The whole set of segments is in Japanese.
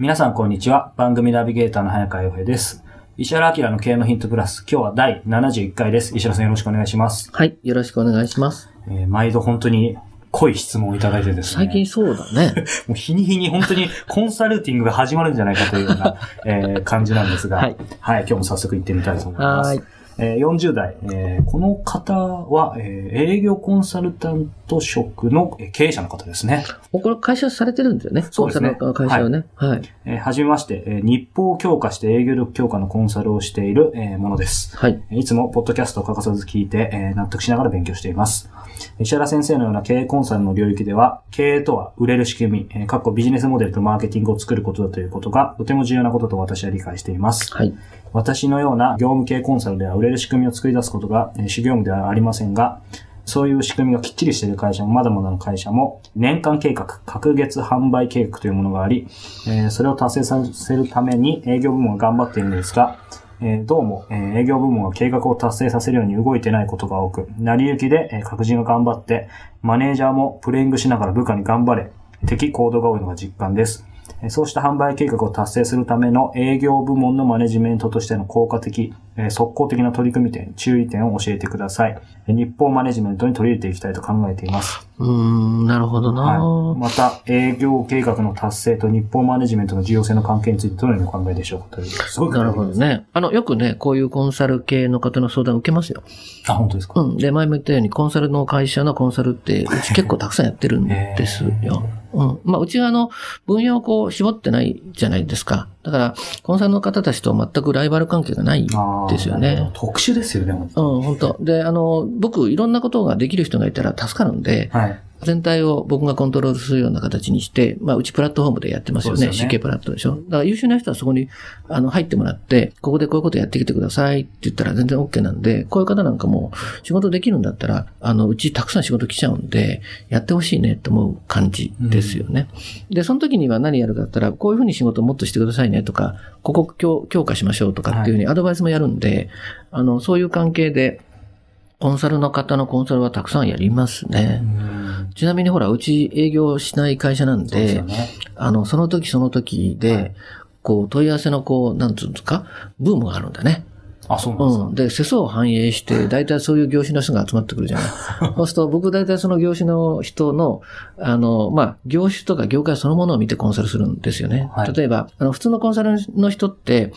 皆さんこんにちは。番組ナビゲーターの早川洋平です。石原明の経営のヒントプラス。今日は第71回です。石原さんよろしくお願いします。はい。よろしくお願いします。えー毎度本当に濃い質問をいただいてですね。最近そうだね。もう日に日に本当にコンサルティングが始まるんじゃないかというような、えー感じなんですが、はい。はい、今日も早速行ってみたいと思いますは。えー40代、えーこの方は、えー営業コンサルタント職のえー経営者の方ですね。これ会社されてるんだよね。そうですね会社をね。はい。えーはじめまして、えー日報を強化して営業力強化のコンサルをしている、えーものです。はい。いつもポッドキャストを欠かさず聞いて、えー納得しながら勉強しています。石原先生のような経営コンサルの領域では、経営とは売れる仕組み、えー、かっこビジネスモデルとマーケティングを作ることだということが、とても重要なことと私は理解しています。はい。私のような業務系コンサルでは売れる仕組みを作り出すことが、主業務ではありませんが、そういう仕組みがきっちりしている会社もまだまだの会社も、年間計画、隔月販売計画というものがあり、えそれを達成させるために営業部門が頑張っているのですが、えどうも、え営業部門は計画を達成させるように動いてないことが多く、成り行きで、え各人が頑張って、マネージャーもプレイングしながら部下に頑張れ、的行動が多いのが実感です。そうした販売計画を達成するための営業部門のマネジメントとしての効果的、え速攻的な取り組み点、注意点を教えてください。日報マネジメントに取り入れていきたいと考えています。うーん、なるほどな、はい。また、営業計画の達成と日報マネジメントの重要性の関係についてどのようにお考えでしょうかという。すごくなるほど。ね。あの、よくね、こういうコンサル系の方の相談を受けますよ。あ、本当ですか、うん。で、前も言ったように、コンサルの会社のコンサルって、うち結構たくさんやってるんですよ。うん。まあ、うちはあの、分野をこう、絞ってないじゃないですか。だから、コンサルの方たちと全くライバル関係がないですよね。特殊ですよね、本当うん、本当。で、あの、僕、いろんなことができる人がいたら助かるんで、はい。全体を僕がコントロールするような形にして、まあ、うちプラットフォームでやってますよね。よね CK プラットでしょ。だから優秀な人はそこに、あの、入ってもらって、ここでこういうことやってきてくださいって言ったら全然 OK なんで、こういう方なんかも仕事できるんだったら、あの、うちたくさん仕事来ちゃうんで、やってほしいねと思う感じですよね。で、その時には何やるかって言ったら、こういうふうに仕事をもっとしてくださいねとか、ここ強強化しましょうとかっていうふうにアドバイスもやるんで、あの、そういう関係で、コンサルの方のコンサルはたくさんやりますね。ちなみにほら、うち営業しない会社なんで、でね。あの、その時その時で、はいこう、問い合わせのこう、なんつうんですか、ブームがあるんだね。あ、そうなんですか。うん。で、世相を反映して、大体そういう業種の人が集まってくるじゃない。そうすると、僕大体その業種の人の、あの、まあ、業種とか業界そのものを見てコンサルするんですよね。はい例えば、あの、普通のコンサルの人って、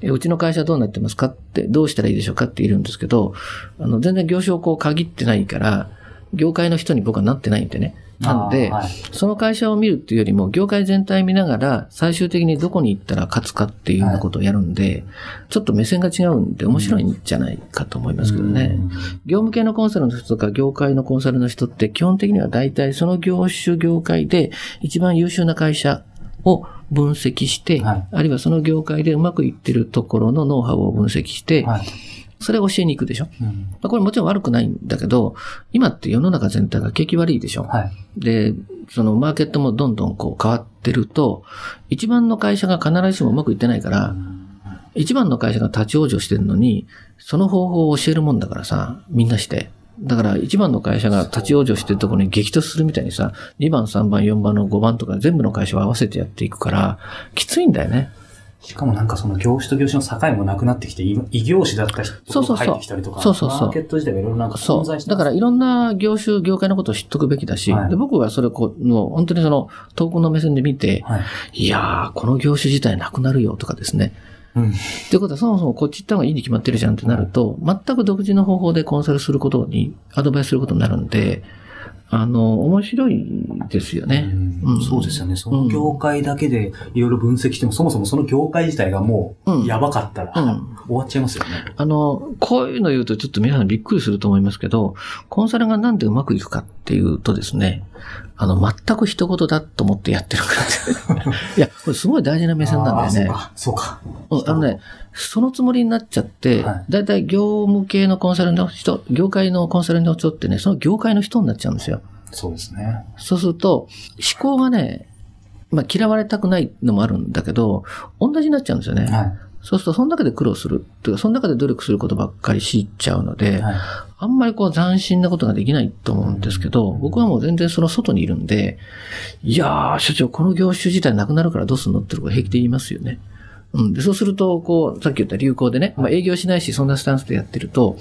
えうちの会社どうなってますかって、どうしたらいいでしょうかって言うんですけど、あの、全然業種をこう限ってないから、業界の人に僕はなってないんでね。なんで、はいその会社を見るっていうよりも、業界全体見ながら、最終的にどこに行ったら勝つかっていうようなことをやるんで、ちょっと目線が違うんで面白いんじゃないかと思いますけどね。業務系のコンサルの人とか業界のコンサルの人って基本的には大体その業種業界で一番優秀な会社を分析して、はいあるいはその業界でうまくいってるところのノウハウを分析して、はい。それを教えに行くでしょ？うんまあこれもちろん悪くないんだけど、今って世の中全体が景気悪いでしょ？はい。で、そのマーケットもどんどんこう変わってると、一番の会社が必ずしもうまくいってないから、一番の会社が立ち往生してるのに、その方法を教えるもんだからさ、みんなして。だから一番の会社が立ち往生してるところに激突するみたいにさ、2番、3番、4番の5番とか全部の会社を合わせてやっていくから、きついんだよね。しかもなんかその業種と業種の境もなくなってきて、い異業種だった人が入ってきたりとか、そうそうそうマーケット自体がいろいろなんかそ存在し。てう。だからいろんな業種、業界のことを知っとくべきだし、はいで僕はそれをこう、もう本当にその遠くの目線で見て、はい。いやー、この業種自体なくなるよとかですね。うん。っていうことはそもそもこっち行った方がいいに決まってるじゃんってなると、全く独自の方法でコンサルすることに、アドバイスすることになるんで、あの、面白いですよね。うんうんそうですよね。その業界だけでいろいろ分析しても、そもそもその業界自体がもうやばかったら、うん終わっちゃいますよね。あの、こういうの言うとちょっと皆さんびっくりすると思いますけど、コンサルがなんでうまくいくかっていうとですね、あの、全く一言だと思ってやってるから。いや、これすごい大事な目線なんだよね。そうか。うんあのね、そのつもりになっちゃってはい、だいたい業務系のコンサルの人、業界のコンサルの人ってね、その業界の人になっちゃうんですよ。そうですね。そうすると、思考がね、まあ嫌われたくないのもあるんだけど、同じになっちゃうんですよね。はそうすると、その中で苦労する。っていうか、その中で努力することばっかりしちゃうので、い。はい。あんまりこう斬新なことができないと思うんですけど、うん僕はもう全然その外にいるんで、いやー、所長、この業種自体なくなるからどうすんのってこと平気で言いますよね。うん。で、そうすると、こう、さっき言った流行でね、まあ営業しないし、そんなスタンスでやってると、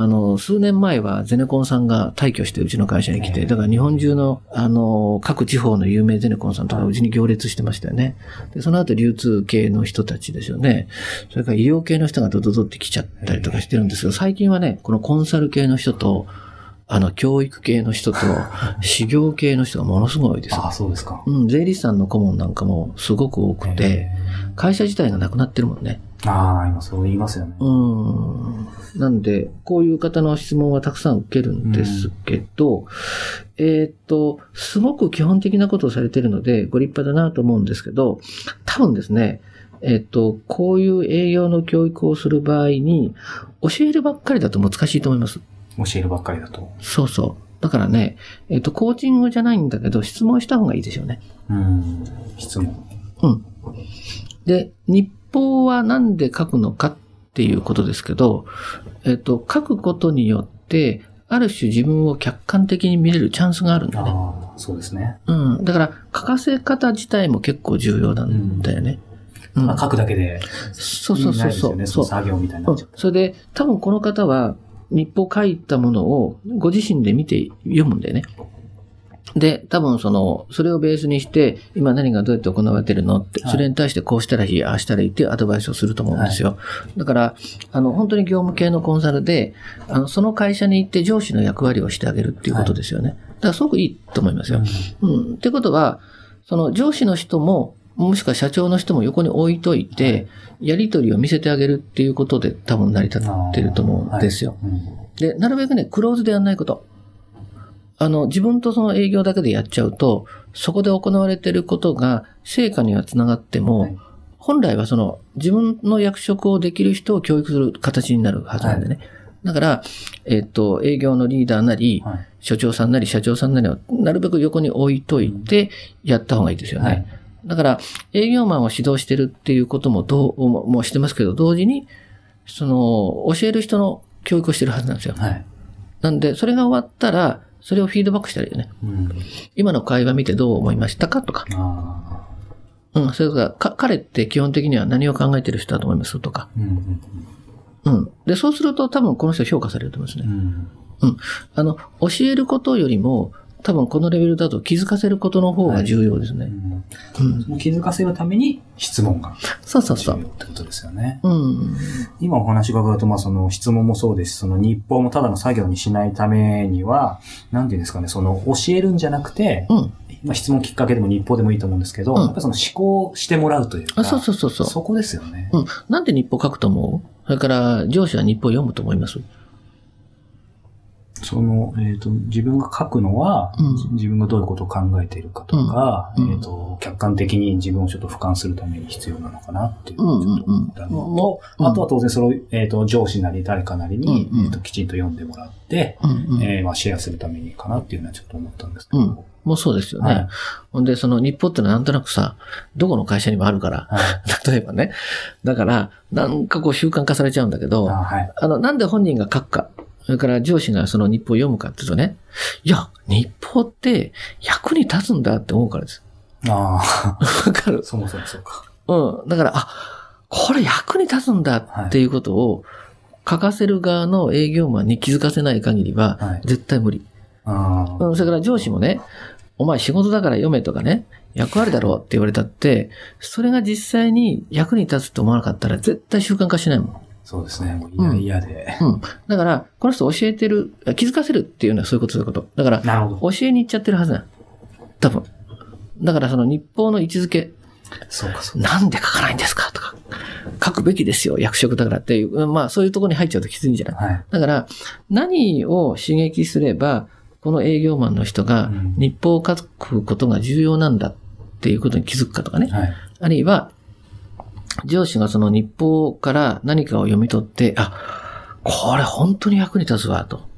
あの、数年前はゼネコンさんが退去してうちの会社に来て、だから日本中の、あの、各地方の有名ゼネコンさんとかうちに行列してましたよね。で、その後流通系の人たちですよね。それから医療系の人がドドドって来ちゃったりとかしてるんですけど、最近はね、このコンサル系の人と、あの、教育系の人と、修行系の人がものすごい多いです。ああ、そうですか。うん、税理士さんの顧問なんかもすごく多くて、会社自体がなくなってるもんね。ああ、今そう言いますよね。うん。なんで、こういう方の質問はたくさん受けるんですけど、えーっと、すごく基本的なことをされているので、ご立派だなと思うんですけど、多分ですね、えーっと、こういう営業の教育をする場合に、教えるばっかりだと難しいと思います。教えるばっかりだと。そうそう。だからね、えーっと、コーチングじゃないんだけど、質問した方がいいでしょうね。うん。質問。うん。で、日報はなんで書くのかっていうことですけど、えっ、と、書くことによって、ある種自分を客観的に見れるチャンスがあるんだね。そうですね。うん。だから、書かせ方自体も結構重要なんだよね。うん。まあ、書くだけで、そうそうそうそう。意味ないですよね。その作業みたいになうんっちゃった。それで、多分この方は、日報書いたものをご自身で見て読むんだよね。で、多分その、それをベースにして、今何がどうやって行われてるのって、はいそれに対してこうしたらいい、ああしたらいいっていうアドバイスをすると思うんですよ。だから、あの、本当に業務系のコンサルで、あの、その会社に行って上司の役割をしてあげるっていうことですよね。だからすごくいいと思いますよ。うん。ってことは、その上司の人も、もしくは社長の人も横に置いといて、やりとりを見せてあげるっていうことで多分成り立ってると思うんですよ。うんで、なるべくね、クローズでやんないこと。あの、自分とその営業だけでやっちゃうと、そこで行われていることが成果にはつながっても、はい本来はその自分の役職をできる人を教育する形になるはずなんでね。だから、えっ、と、営業のリーダーなり、はい。所長さんなり社長さんなりをなるべく横に置いといてやった方がいいですよね。はいだから、営業マンを指導してるっていうこともどう、ももうしてますけど、同時に、その、教える人の教育をしてるはずなんですよ。はい。なんで、それが終わったら、それをフィードバックしたらいいよね。うん。今の会話見てどう思いました？かとか。うん、それから、か、彼って基本的には何を考えてる人だと思います？とか。うんうんうん。で、そうすると多分この人評価されると思いますね。うん。あの、教えることよりも、多分このレベルだと気づかせることの方が重要ですね。うんうん。その気づかせるために質問がそうそうそう。重要ってことですよね。うん。今お話伺うと、まあその質問もそうですし、その日報もただの作業にしないためには、なんていうんですかね、その教えるんじゃなくて、うん。まあ質問きっかけでも日報でもいいと思うんですけど、うんやっぱりその思考してもらうというか、あ、そうそうそうそう。そこですよね。うん。なんで日報書くと思う？それから、上司は日報読むと思います？その、えっ、と、自分が書くのは、うん自分がどういうことを考えているかとか、うんうんえっ、と、客観的に自分をちょっと俯瞰するために必要なのかなっていうちょっと思ったのと、うんあとは当然その、えっ、と、上司なり誰かなりに、うんうんえっ、と、きちんと読んでもらって、うんうん。えーまあ、シェアするためにかなっていうのはちょっと思ったんですけど。うんもうそうですよね。はいほんで、その日報ってのはなんとなくさ、どこの会社にもあるから、はい。例えばね。だから、なんかこう習慣化されちゃうんだけど、あはい。あの、なんで本人が書くか、それから上司がその日報を読むかっていうとね、いや、日報って役に立つんだって思うからです。あわかる？あ、そもそもそうか。うん。だから、あ、これ役に立つんだっていうことを書かせる側の営業マンに気づかせない限りははい、絶対無理。ああ、うん、それから上司もね、お前仕事だから読めとかね、役割だろうって言われたって、それが実際に役に立つと思わなかったら絶対習慣化しないもん。そうですね。もう嫌々で。うん。だから、この人教えてる、気づかせるっていうのはそういうことそういうこと。だから、なるほど。教えに行っちゃってるはずなの。多分。だからその日報の位置づけ、そうか、そうなんで書かないんですか？とか、書くべきですよ、役職だからっていう、うんまあそういうところに入っちゃうときついんじゃないか。はい。だから、何を刺激すれば、この営業マンの人がうん日報を書くことが重要なんだっていうことに気づくかとかね。はい。あるいは、上司がその日報から何かを読み取って、あ、これ本当に役に立つわ、と。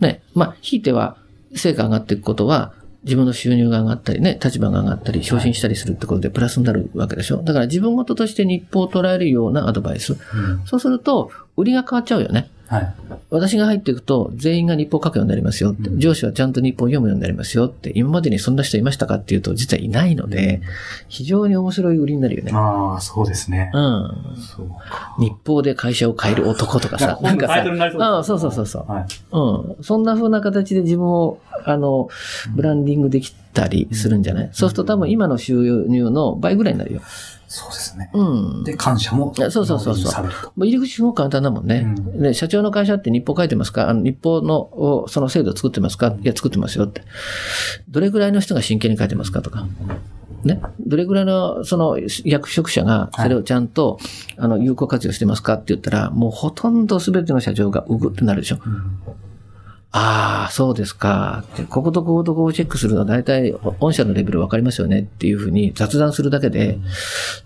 ね。まあ、ひいては、成果が上がっていくことは、自分の収入が上がったりね、立場が上がったり、昇進したりするってことでプラスになるわけでしょ。だから自分事として日報を捉えるようなアドバイス。うん。そうすると、売りが変わっちゃうよね。はい。私が入っていくと、全員が日報を書くようになりますよって。うん上司はちゃんと日報を読むようになりますよって。今までにそんな人いましたかっていうと、実はいないので、非常に面白い売りになるよね。ああ、そうですね。うん。そうか。日報で会社を変える男とかさ、なんかさ、ああそうそうそうそう。はい。うん。そんな風な形で自分を、あの、ブランディングできたりするんじゃない、そうすると多分今の収入の倍ぐらいになるよ。そうですね。うん。で、感謝も。そうそうそうそう。もう入り口すごく簡単だもんね。うんで社長の会社って日報書いてますか？あの日報のおその制度作ってますか？いや、作ってますよって。どれぐらいの人が真剣に書いてますかとか。ね？どれぐらいのその役職者がそれをちゃんと、あの有効活用してますかって言ったら、もうほとんど全ての社長がうぐってなるでしょ。うんああ、そうですか。こことこことこをチェックするのは大体御社のレベル分かりますよねっていうふうに雑談するだけで、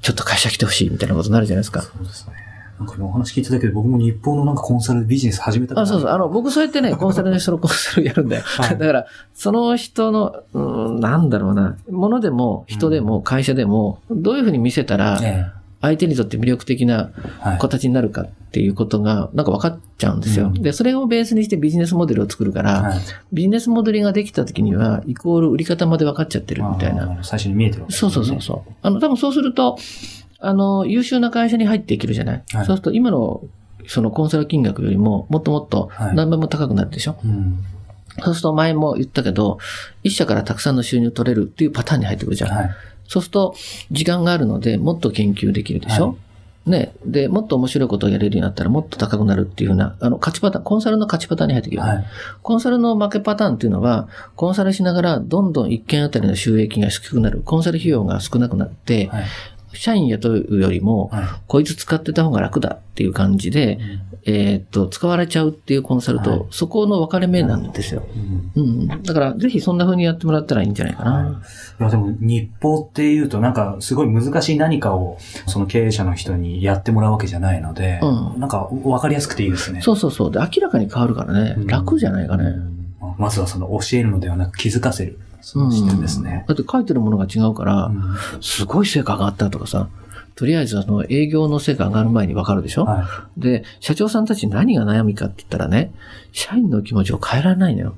ちょっと会社来てほしいみたいなことになるじゃないですか。そうですね。なんか今お話聞いてたけど、僕も日本のなんかコンサルビジネス始めたあ、るそうそう。あの、僕そうやってね、コンサルの人のコンサルやるんだよ。はいだから、その人の、うん、なんだろうな、ものでも、人でも、会社でも、どういうふうに見せたら、え相手にとって魅力的な。形になるかっていうことが、なんか分かっちゃうんですよ。うんで、それをベースにしてビジネスモデルを作るから、はい。ビジネスモデルができた時には、イコール売り方まで分かっちゃってるみたいな。最初に見えてるわけですねそうそうそうそう。あの、多分そうすると、あの、優秀な会社に入っていけるじゃない、はいそうすると、今の、そのコンサル金額よりも、もっともっとはい何倍も高くなるでしょ、うん。そうすると前も言ったけど、一社からたくさんの収入取れるっていうパターンに入ってくるじゃん。はい。そうすると、時間があるので、もっと研究できるでしょ、はね。で、もっと面白いことをやれるようになったらもっと高くなるっていうふうな、あの、勝ちパターン、コンサルの勝ちパターンに入ってくるはい。コンサルの負けパターンっていうのは、コンサルしながらどんどん一件あたりの収益が低くなる。コンサル費用が少なくなって、はい。社員雇うよりも、はい。こいつ使ってた方が楽だっていう感じで、えーっと、使われちゃうっていうコンサルと、はいそこの分かれ目なんですよ。うんうん。だから、ぜひそんな風にやってもらったらいいんじゃないかな。いや、でも、日報っていうと、なんか、すごい難しい何かを、その経営者の人にやってもらうわけじゃないので、うんなんか、わかりやすくていいですね。そうそうそう。で、明らかに変わるからね、うん楽じゃないかね。ままずはその、教えるのではなく気づかせる。その視点ですね。だって書いてるものが違うから、うんすごい成果上がったとかさ、とりあえずその営業の成果上がる前に分かるでしょ、はで、社長さんたち何が悩みかって言ったらね、社員の気持ちを変えられないのよ。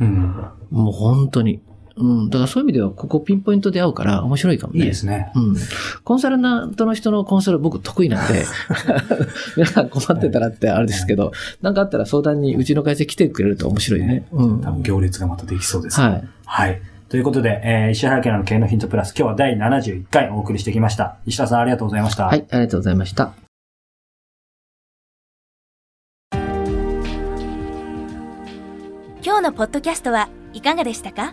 い。うん。もう本当に。うん。だからそういう意味では、ここピンポイントで合うから面白いかもね。いいですね。うん。コンサルナントの人のコンサル僕得意なんで、皆さん困ってたらってあれですけど、なんかあったら相談にうちの会社来てくれると面白いね。うん。多分行列がまたできそうですね。はい。はい。ということで、えー石原家の経営のヒントプラス、今日は第71回お送りしてきました。石田さんありがとうございました。はい、ありがとうございました。今日のポッドキャストはいかがでしたか？